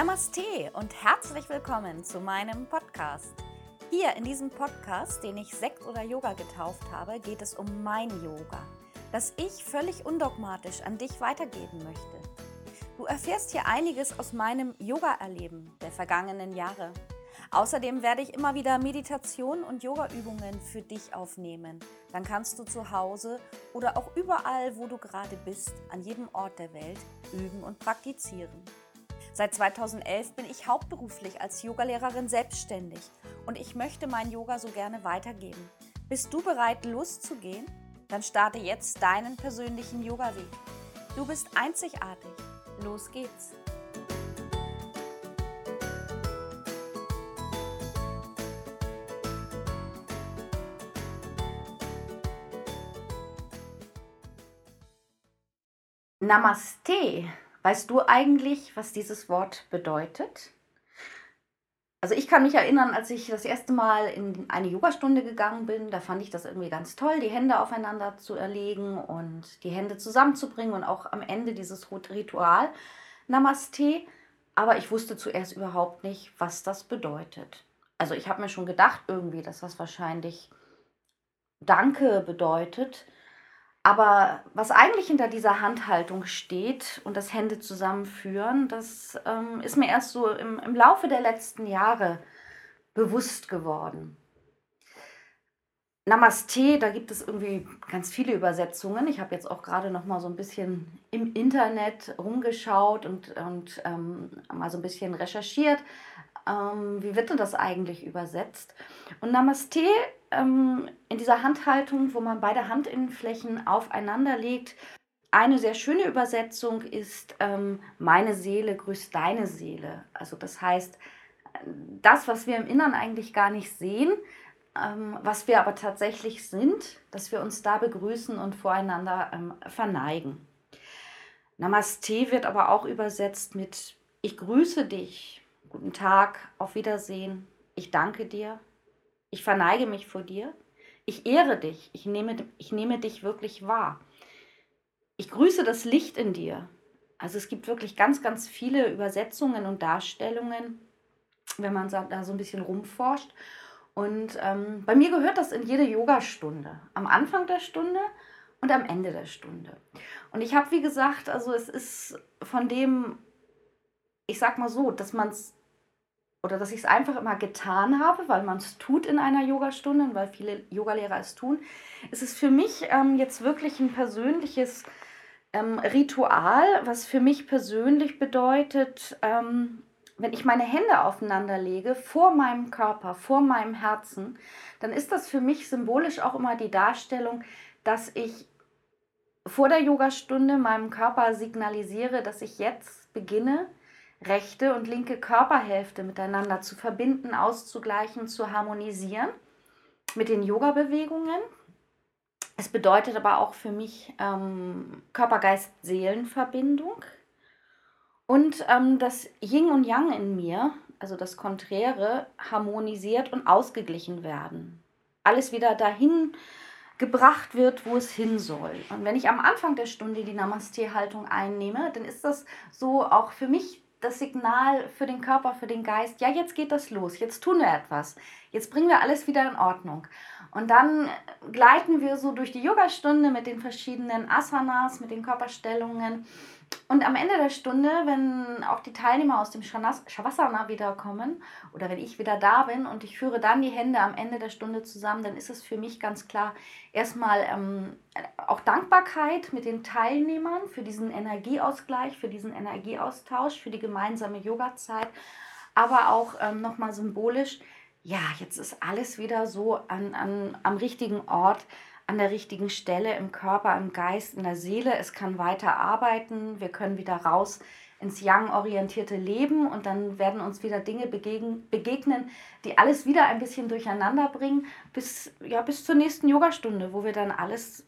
Namaste und herzlich willkommen zu meinem Podcast. Hier in diesem Podcast, den ich Sekt oder Yoga getauft habe, geht es um mein Yoga, das ich völlig undogmatisch an dich weitergeben möchte. Du erfährst hier einiges aus meinem Yoga-Erleben der vergangenen Jahre. Außerdem werde ich immer wieder Meditation und Yoga-Übungen für dich aufnehmen. Dann kannst du zu Hause oder auch überall, wo du gerade bist, an jedem Ort der Welt üben und praktizieren. Seit 2011 bin ich hauptberuflich als Yogalehrerin selbstständig und ich möchte mein Yoga so gerne weitergeben. Bist du bereit, loszugehen? Dann starte jetzt deinen persönlichen Yoga-Weg. Du bist einzigartig. Los geht's! Namaste Weißt du eigentlich, was dieses Wort bedeutet? Also ich kann mich erinnern, als ich das erste Mal in eine Yogastunde gegangen bin, da fand ich das irgendwie ganz toll, die Hände aufeinander zu erlegen und die Hände zusammenzubringen und auch am Ende dieses Ritual Namaste. Aber ich wusste zuerst überhaupt nicht, was das bedeutet. Also ich habe mir schon gedacht irgendwie, dass das wahrscheinlich Danke bedeutet. Aber was eigentlich hinter dieser Handhaltung steht und das Hände zusammenführen, das ähm, ist mir erst so im, im Laufe der letzten Jahre bewusst geworden. Namaste, da gibt es irgendwie ganz viele Übersetzungen. Ich habe jetzt auch gerade noch mal so ein bisschen im Internet rumgeschaut und, und ähm, mal so ein bisschen recherchiert, ähm, wie wird denn das eigentlich übersetzt? Und Namaste ähm, in dieser Handhaltung, wo man beide Handinnenflächen aufeinander legt, eine sehr schöne Übersetzung ist, ähm, meine Seele grüßt deine Seele. Also das heißt, das, was wir im Innern eigentlich gar nicht sehen, ähm, was wir aber tatsächlich sind, dass wir uns da begrüßen und voreinander ähm, verneigen. Namaste wird aber auch übersetzt mit Ich grüße dich, Guten Tag, auf Wiedersehen. Ich danke dir. Ich verneige mich vor dir. Ich ehre dich. Ich nehme, ich nehme dich wirklich wahr. Ich grüße das Licht in dir. Also es gibt wirklich ganz, ganz viele Übersetzungen und Darstellungen, wenn man da so ein bisschen rumforscht. Und ähm, bei mir gehört das in jede Yogastunde. Am Anfang der Stunde und am Ende der Stunde. Und ich habe, wie gesagt, also es ist von dem, ich sag mal so, dass man es oder dass ich es einfach immer getan habe, weil man es tut in einer Yogastunde und weil viele Yogalehrer es tun, ist es für mich ähm, jetzt wirklich ein persönliches ähm, Ritual, was für mich persönlich bedeutet, ähm, wenn ich meine Hände aufeinander lege, vor meinem Körper, vor meinem Herzen, dann ist das für mich symbolisch auch immer die Darstellung, dass ich vor der Yogastunde meinem Körper signalisiere, dass ich jetzt beginne, rechte und linke Körperhälfte miteinander zu verbinden, auszugleichen, zu harmonisieren mit den Yoga-Bewegungen. Es bedeutet aber auch für mich ähm, Körper-Geist-Seelen-Verbindung und ähm, das Yin und Yang in mir, also das Konträre, harmonisiert und ausgeglichen werden. Alles wieder dahin gebracht wird, wo es hin soll. Und wenn ich am Anfang der Stunde die Namaste-Haltung einnehme, dann ist das so auch für mich das Signal für den Körper, für den Geist, ja, jetzt geht das los, jetzt tun wir etwas, jetzt bringen wir alles wieder in Ordnung. Und dann gleiten wir so durch die Yogastunde mit den verschiedenen Asanas, mit den Körperstellungen und am Ende der Stunde, wenn auch die Teilnehmer aus dem Shavasana wiederkommen oder wenn ich wieder da bin und ich führe dann die Hände am Ende der Stunde zusammen, dann ist es für mich ganz klar erstmal ähm, auch Dankbarkeit mit den Teilnehmern für diesen Energieausgleich, für diesen Energieaustausch, für die gemeinsame Yoga-Zeit, aber auch ähm, nochmal symbolisch, ja, jetzt ist alles wieder so an, an, am richtigen Ort an der richtigen Stelle im Körper, im Geist, in der Seele. Es kann weiter arbeiten. Wir können wieder raus ins Yang-orientierte Leben und dann werden uns wieder Dinge begegnen, die alles wieder ein bisschen durcheinander bringen, bis, ja, bis zur nächsten Yogastunde, wo wir dann alles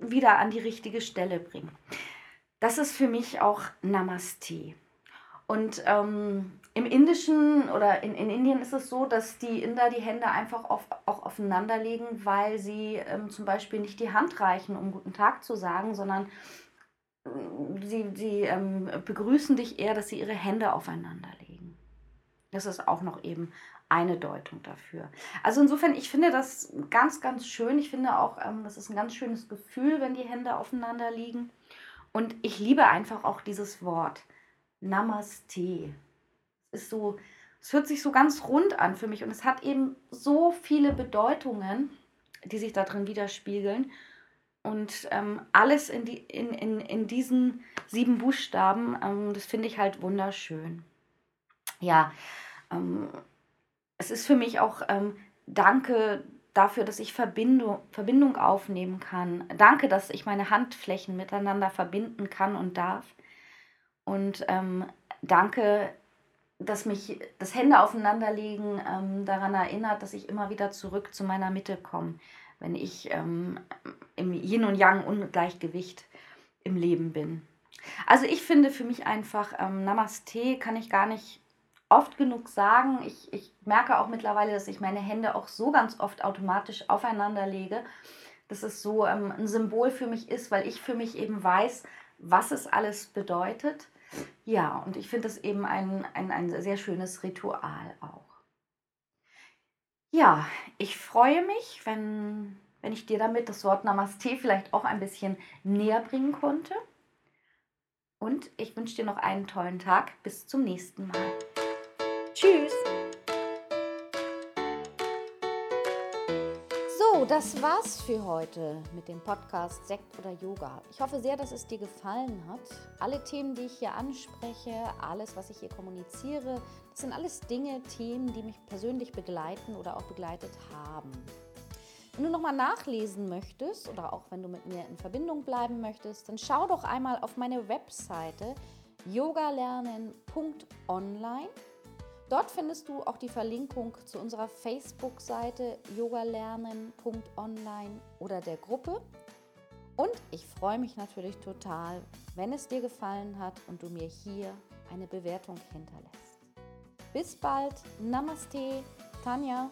wieder an die richtige Stelle bringen. Das ist für mich auch Namaste. Und ähm, im Indischen oder in, in Indien ist es so, dass die Inder die Hände einfach auf, auch aufeinander legen, weil sie ähm, zum Beispiel nicht die Hand reichen, um guten Tag zu sagen, sondern äh, sie, sie ähm, begrüßen dich eher, dass sie ihre Hände aufeinander legen. Das ist auch noch eben eine Deutung dafür. Also insofern, ich finde das ganz, ganz schön. Ich finde auch, ähm, das ist ein ganz schönes Gefühl, wenn die Hände aufeinander liegen. Und ich liebe einfach auch dieses Wort Namaste. Ist so, es hört sich so ganz rund an für mich und es hat eben so viele Bedeutungen, die sich da drin widerspiegeln. Und ähm, alles in, die, in, in, in diesen sieben Buchstaben, ähm, das finde ich halt wunderschön. Ja, ähm, es ist für mich auch ähm, Danke dafür, dass ich Verbindung, Verbindung aufnehmen kann. Danke, dass ich meine Handflächen miteinander verbinden kann und darf. Und ähm, danke, dass mich das Hände aufeinanderlegen ähm, daran erinnert, dass ich immer wieder zurück zu meiner Mitte komme, wenn ich ähm, im Yin und Yang Ungleichgewicht im Leben bin. Also ich finde für mich einfach, ähm, Namaste kann ich gar nicht oft genug sagen. Ich, ich merke auch mittlerweile, dass ich meine Hände auch so ganz oft automatisch aufeinander lege, dass es so ähm, ein Symbol für mich ist, weil ich für mich eben weiß, was es alles bedeutet. Ja, und ich finde es eben ein, ein, ein sehr schönes Ritual auch. Ja, ich freue mich, wenn, wenn ich dir damit das Wort Namaste vielleicht auch ein bisschen näher bringen konnte. Und ich wünsche dir noch einen tollen Tag. Bis zum nächsten Mal. Tschüss. Das war's für heute mit dem Podcast Sekt oder Yoga. Ich hoffe sehr, dass es dir gefallen hat. Alle Themen, die ich hier anspreche, alles, was ich hier kommuniziere, das sind alles Dinge, Themen, die mich persönlich begleiten oder auch begleitet haben. Wenn du nochmal nachlesen möchtest oder auch wenn du mit mir in Verbindung bleiben möchtest, dann schau doch einmal auf meine Webseite yogalernen.online Dort findest du auch die Verlinkung zu unserer Facebook-Seite yogalernen.online oder der Gruppe. Und ich freue mich natürlich total, wenn es dir gefallen hat und du mir hier eine Bewertung hinterlässt. Bis bald. Namaste, Tanja.